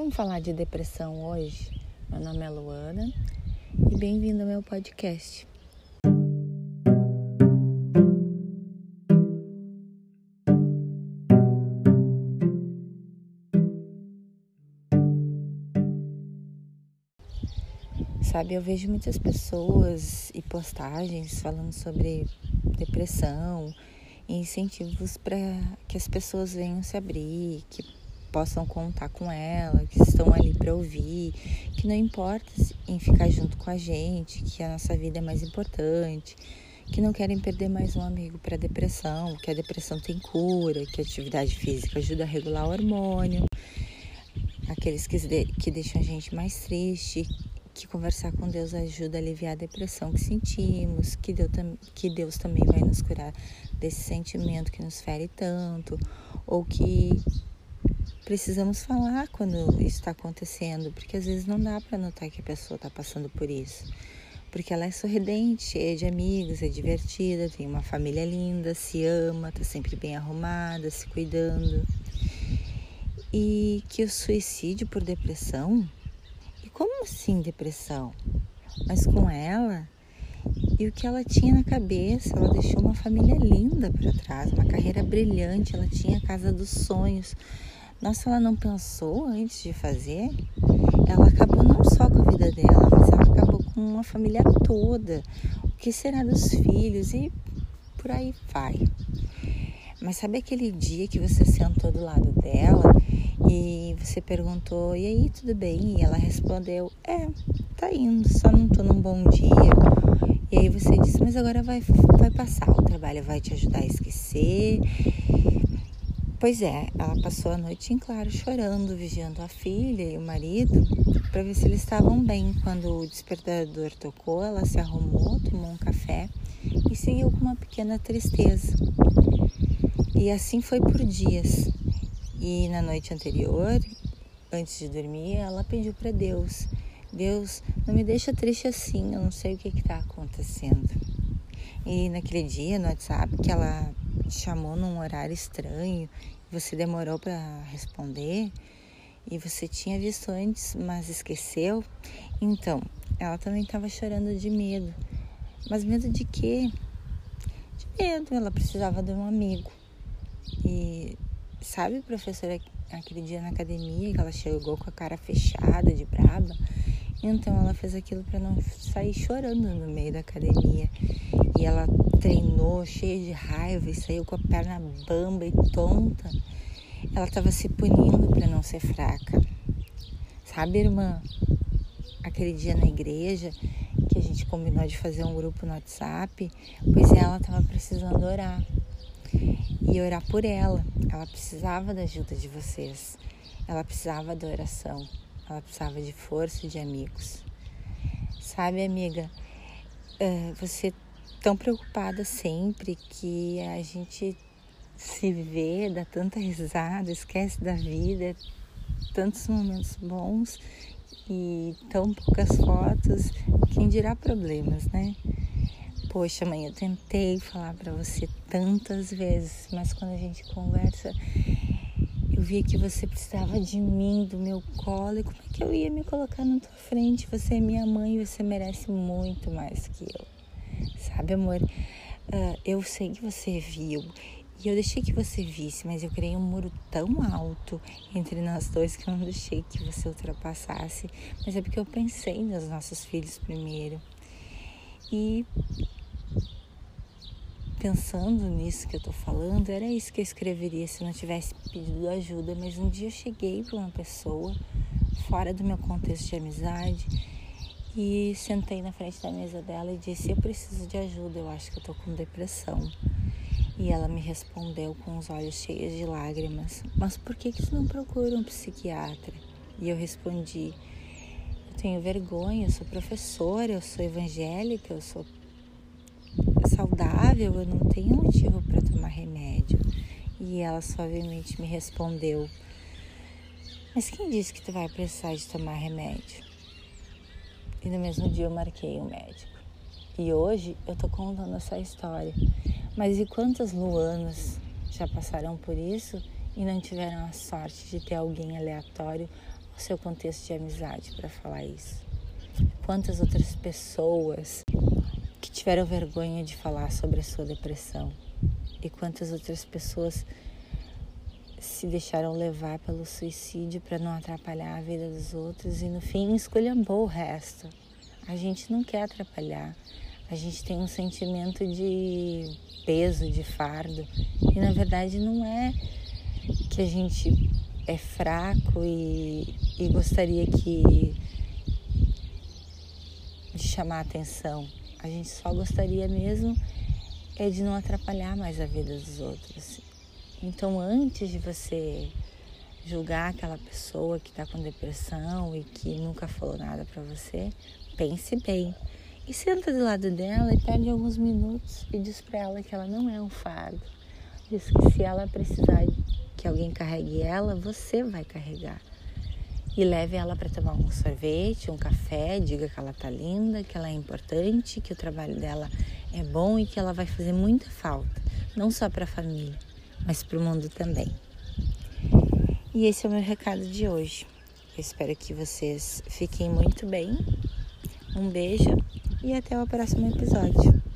Vamos falar de depressão hoje? Meu nome é Luana e bem-vindo ao meu podcast. Sabe, eu vejo muitas pessoas e postagens falando sobre depressão, incentivos para que as pessoas venham se abrir, que possam contar com ela, que estão ali para ouvir, que não importa em ficar junto com a gente, que a nossa vida é mais importante, que não querem perder mais um amigo para depressão, que a depressão tem cura, que a atividade física ajuda a regular o hormônio, aqueles que, que deixam a gente mais triste, que conversar com Deus ajuda a aliviar a depressão que sentimos, que Deus, que Deus também vai nos curar desse sentimento que nos fere tanto, ou que precisamos falar quando isso está acontecendo, porque às vezes não dá para notar que a pessoa está passando por isso. Porque ela é sorridente, cheia de amigos, é divertida, tem uma família linda, se ama, está sempre bem arrumada, se cuidando. E que o suicídio por depressão? E como assim depressão? Mas com ela, e o que ela tinha na cabeça, ela deixou uma família linda para trás, uma carreira brilhante, ela tinha a casa dos sonhos, nossa, ela não pensou antes de fazer? Ela acabou não só com a vida dela, mas ela acabou com uma família toda. O que será dos filhos? E por aí vai. Mas sabe aquele dia que você sentou do lado dela e você perguntou: E aí, tudo bem? E ela respondeu: É, tá indo, só não tô num bom dia. E aí você disse: Mas agora vai, vai passar, o trabalho vai te ajudar a esquecer. Pois é, ela passou a noite em claro chorando, vigiando a filha e o marido para ver se eles estavam bem. Quando o despertador tocou, ela se arrumou, tomou um café e seguiu com uma pequena tristeza. E assim foi por dias. E na noite anterior, antes de dormir, ela pediu para Deus: Deus, não me deixa triste assim, eu não sei o que está acontecendo. E naquele dia no WhatsApp que ela chamou num horário estranho, você demorou para responder e você tinha visto antes, mas esqueceu. Então, ela também estava chorando de medo. Mas medo de quê? De medo, ela precisava de um amigo. E sabe, professora, aquele dia na academia que ela chegou com a cara fechada, de braba? Então ela fez aquilo para não sair chorando no meio da academia. E ela treinou cheia de raiva e saiu com a perna bamba e tonta. Ela estava se punindo para não ser fraca. Sabe, irmã? Aquele dia na igreja que a gente combinou de fazer um grupo no WhatsApp, pois ela estava precisando orar. E orar por ela. Ela precisava da ajuda de vocês. Ela precisava da oração. Ela precisava de força e de amigos. Sabe, amiga, é, você tão preocupada sempre que a gente se vê, dá tanta risada, esquece da vida, tantos momentos bons e tão poucas fotos, quem dirá problemas, né? Poxa, mãe, eu tentei falar para você tantas vezes, mas quando a gente conversa, eu vi que você precisava de mim, do meu colo, e como é que eu ia me colocar na tua frente? Você é minha mãe, você merece muito mais que eu. Sabe, amor? Uh, eu sei que você viu e eu deixei que você visse, mas eu criei um muro tão alto entre nós dois que eu não deixei que você ultrapassasse. Mas é porque eu pensei nos nossos filhos primeiro. E pensando nisso que eu tô falando, era isso que eu escreveria se não tivesse pedido ajuda. Mas um dia eu cheguei para uma pessoa fora do meu contexto de amizade e sentei na frente da mesa dela e disse: Eu preciso de ajuda, eu acho que eu tô com depressão. E ela me respondeu com os olhos cheios de lágrimas: Mas por que, que não procura um psiquiatra? E eu respondi: Eu tenho vergonha, eu sou professora, eu sou evangélica, eu sou saudável, eu não tenho motivo para tomar remédio. E ela suavemente me respondeu: Mas quem disse que tu vai precisar de tomar remédio? E no mesmo dia eu marquei o um médico. E hoje eu tô contando essa história. Mas e quantas Luanas já passaram por isso e não tiveram a sorte de ter alguém aleatório o seu contexto de amizade para falar isso? Quantas outras pessoas que tiveram vergonha de falar sobre a sua depressão? E quantas outras pessoas se deixaram levar pelo suicídio para não atrapalhar a vida dos outros e no fim escolhambou o resto. A gente não quer atrapalhar, a gente tem um sentimento de peso, de fardo e na verdade não é que a gente é fraco e, e gostaria que de chamar atenção. A gente só gostaria mesmo é de não atrapalhar mais a vida dos outros. Então, antes de você julgar aquela pessoa que está com depressão e que nunca falou nada para você, pense bem. E senta do lado dela e perde alguns minutos e diz para ela que ela não é um fardo. Diz que se ela precisar que alguém carregue ela, você vai carregar. E leve ela para tomar um sorvete, um café, diga que ela tá linda, que ela é importante, que o trabalho dela é bom e que ela vai fazer muita falta, não só para a família, mas para o mundo também. E esse é o meu recado de hoje. Eu espero que vocês fiquem muito bem. Um beijo e até o próximo episódio.